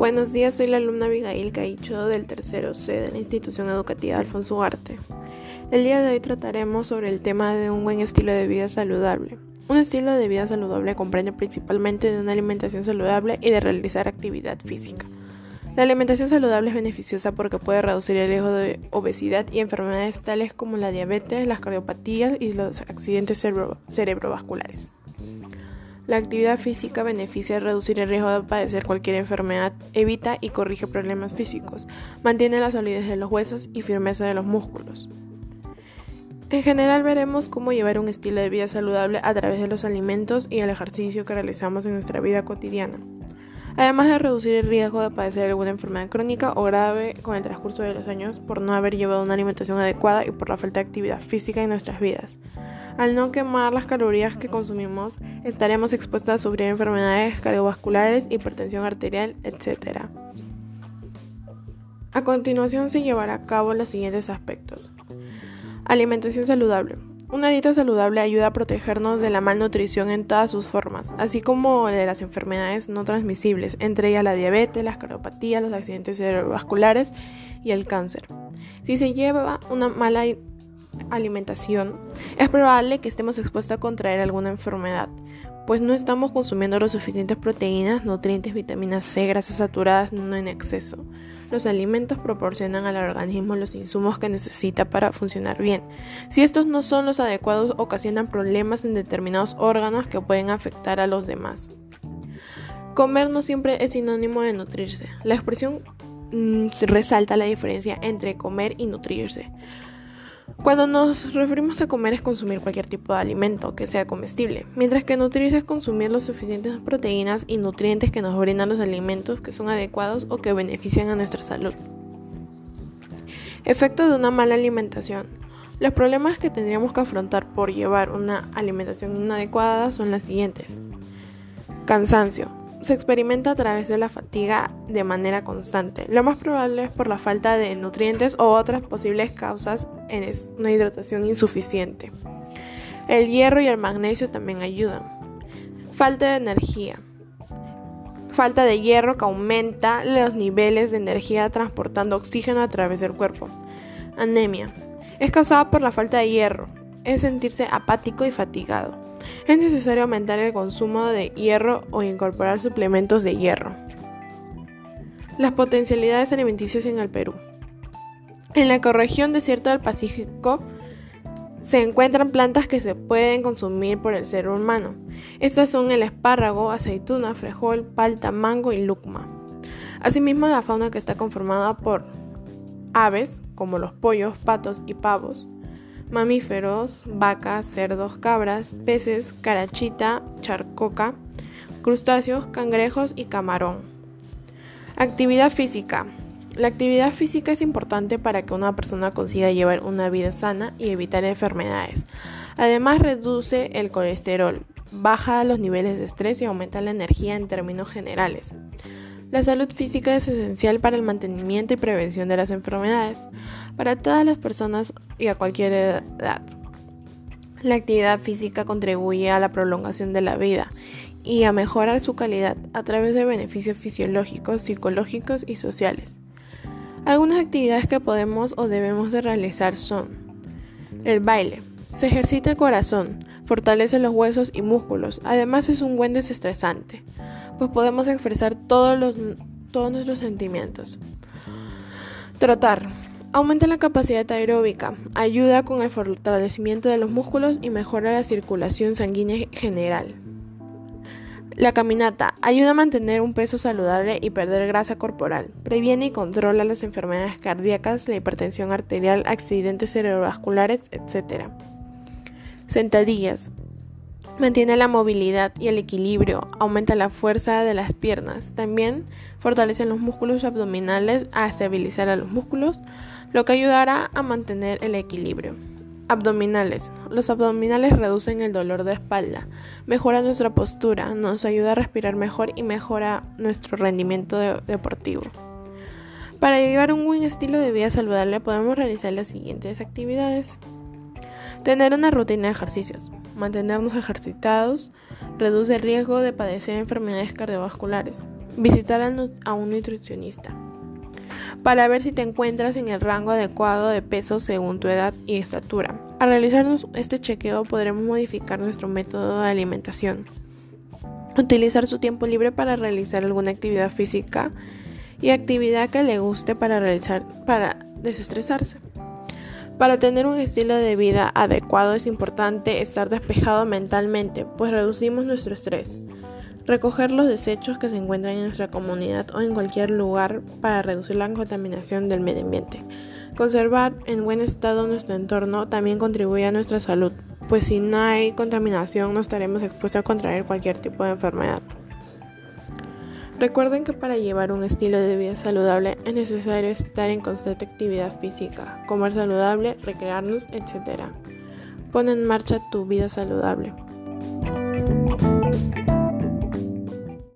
Buenos días, soy la alumna Abigail Caicho del tercero C de la institución educativa Alfonso Ugarte. El día de hoy trataremos sobre el tema de un buen estilo de vida saludable. Un estilo de vida saludable comprende principalmente de una alimentación saludable y de realizar actividad física. La alimentación saludable es beneficiosa porque puede reducir el riesgo de obesidad y enfermedades tales como la diabetes, las cardiopatías y los accidentes cerebrovasculares. La actividad física beneficia a reducir el riesgo de padecer cualquier enfermedad, evita y corrige problemas físicos, mantiene la solidez de los huesos y firmeza de los músculos. En general veremos cómo llevar un estilo de vida saludable a través de los alimentos y el ejercicio que realizamos en nuestra vida cotidiana, además de reducir el riesgo de padecer alguna enfermedad crónica o grave con el transcurso de los años por no haber llevado una alimentación adecuada y por la falta de actividad física en nuestras vidas. Al no quemar las calorías que consumimos, estaremos expuestos a sufrir enfermedades cardiovasculares, hipertensión arterial, etc. A continuación se llevará a cabo los siguientes aspectos. Alimentación saludable. Una dieta saludable ayuda a protegernos de la malnutrición en todas sus formas, así como de las enfermedades no transmisibles, entre ellas la diabetes, las cardiopatías, los accidentes cerebrovasculares y el cáncer. Si se lleva una mala alimentación, es probable que estemos expuestos a contraer alguna enfermedad, pues no estamos consumiendo lo suficientes proteínas, nutrientes, vitaminas C, grasas saturadas, no en exceso. Los alimentos proporcionan al organismo los insumos que necesita para funcionar bien. Si estos no son los adecuados, ocasionan problemas en determinados órganos que pueden afectar a los demás. Comer no siempre es sinónimo de nutrirse. La expresión mm, resalta la diferencia entre comer y nutrirse. Cuando nos referimos a comer es consumir cualquier tipo de alimento que sea comestible, mientras que nutrirse es consumir las suficientes proteínas y nutrientes que nos brindan los alimentos que son adecuados o que benefician a nuestra salud. Efecto de una mala alimentación. Los problemas que tendríamos que afrontar por llevar una alimentación inadecuada son las siguientes. Cansancio se experimenta a través de la fatiga de manera constante. Lo más probable es por la falta de nutrientes o otras posibles causas en una hidratación insuficiente. El hierro y el magnesio también ayudan. Falta de energía. Falta de hierro que aumenta los niveles de energía transportando oxígeno a través del cuerpo. Anemia. Es causada por la falta de hierro. Es sentirse apático y fatigado es necesario aumentar el consumo de hierro o incorporar suplementos de hierro. Las potencialidades alimenticias en el Perú. En la ecorregión desierto del Pacífico se encuentran plantas que se pueden consumir por el ser humano. Estas son el espárrago, aceituna, frejol, palta, mango y lucma. Asimismo, la fauna que está conformada por aves, como los pollos, patos y pavos, mamíferos, vacas, cerdos, cabras, peces, carachita, charcoca, crustáceos, cangrejos y camarón. Actividad física. La actividad física es importante para que una persona consiga llevar una vida sana y evitar enfermedades. Además reduce el colesterol, baja los niveles de estrés y aumenta la energía en términos generales. La salud física es esencial para el mantenimiento y prevención de las enfermedades, para todas las personas y a cualquier edad. La actividad física contribuye a la prolongación de la vida y a mejorar su calidad a través de beneficios fisiológicos, psicológicos y sociales. Algunas actividades que podemos o debemos de realizar son el baile. Se ejercita el corazón, fortalece los huesos y músculos, además es un buen desestresante pues podemos expresar todos, los, todos nuestros sentimientos. Trotar. Aumenta la capacidad aeróbica, ayuda con el fortalecimiento de los músculos y mejora la circulación sanguínea general. La caminata ayuda a mantener un peso saludable y perder grasa corporal. Previene y controla las enfermedades cardíacas, la hipertensión arterial, accidentes cerebrovasculares, etc. Sentadillas. Mantiene la movilidad y el equilibrio, aumenta la fuerza de las piernas. También fortalece los músculos abdominales a estabilizar a los músculos, lo que ayudará a mantener el equilibrio. Abdominales. Los abdominales reducen el dolor de espalda, mejora nuestra postura, nos ayuda a respirar mejor y mejora nuestro rendimiento deportivo. Para llevar un buen estilo de vida saludable podemos realizar las siguientes actividades. Tener una rutina de ejercicios. Mantenernos ejercitados reduce el riesgo de padecer enfermedades cardiovasculares. Visitar a un nutricionista para ver si te encuentras en el rango adecuado de peso según tu edad y estatura. Al realizarnos este chequeo podremos modificar nuestro método de alimentación, utilizar su tiempo libre para realizar alguna actividad física y actividad que le guste para realizar para desestresarse. Para tener un estilo de vida adecuado es importante estar despejado mentalmente, pues reducimos nuestro estrés. Recoger los desechos que se encuentran en nuestra comunidad o en cualquier lugar para reducir la contaminación del medio ambiente. Conservar en buen estado nuestro entorno también contribuye a nuestra salud, pues si no hay contaminación no estaremos expuestos a contraer cualquier tipo de enfermedad. Recuerden que para llevar un estilo de vida saludable es necesario estar en constante actividad física, comer saludable, recrearnos, etc. Pon en marcha tu vida saludable.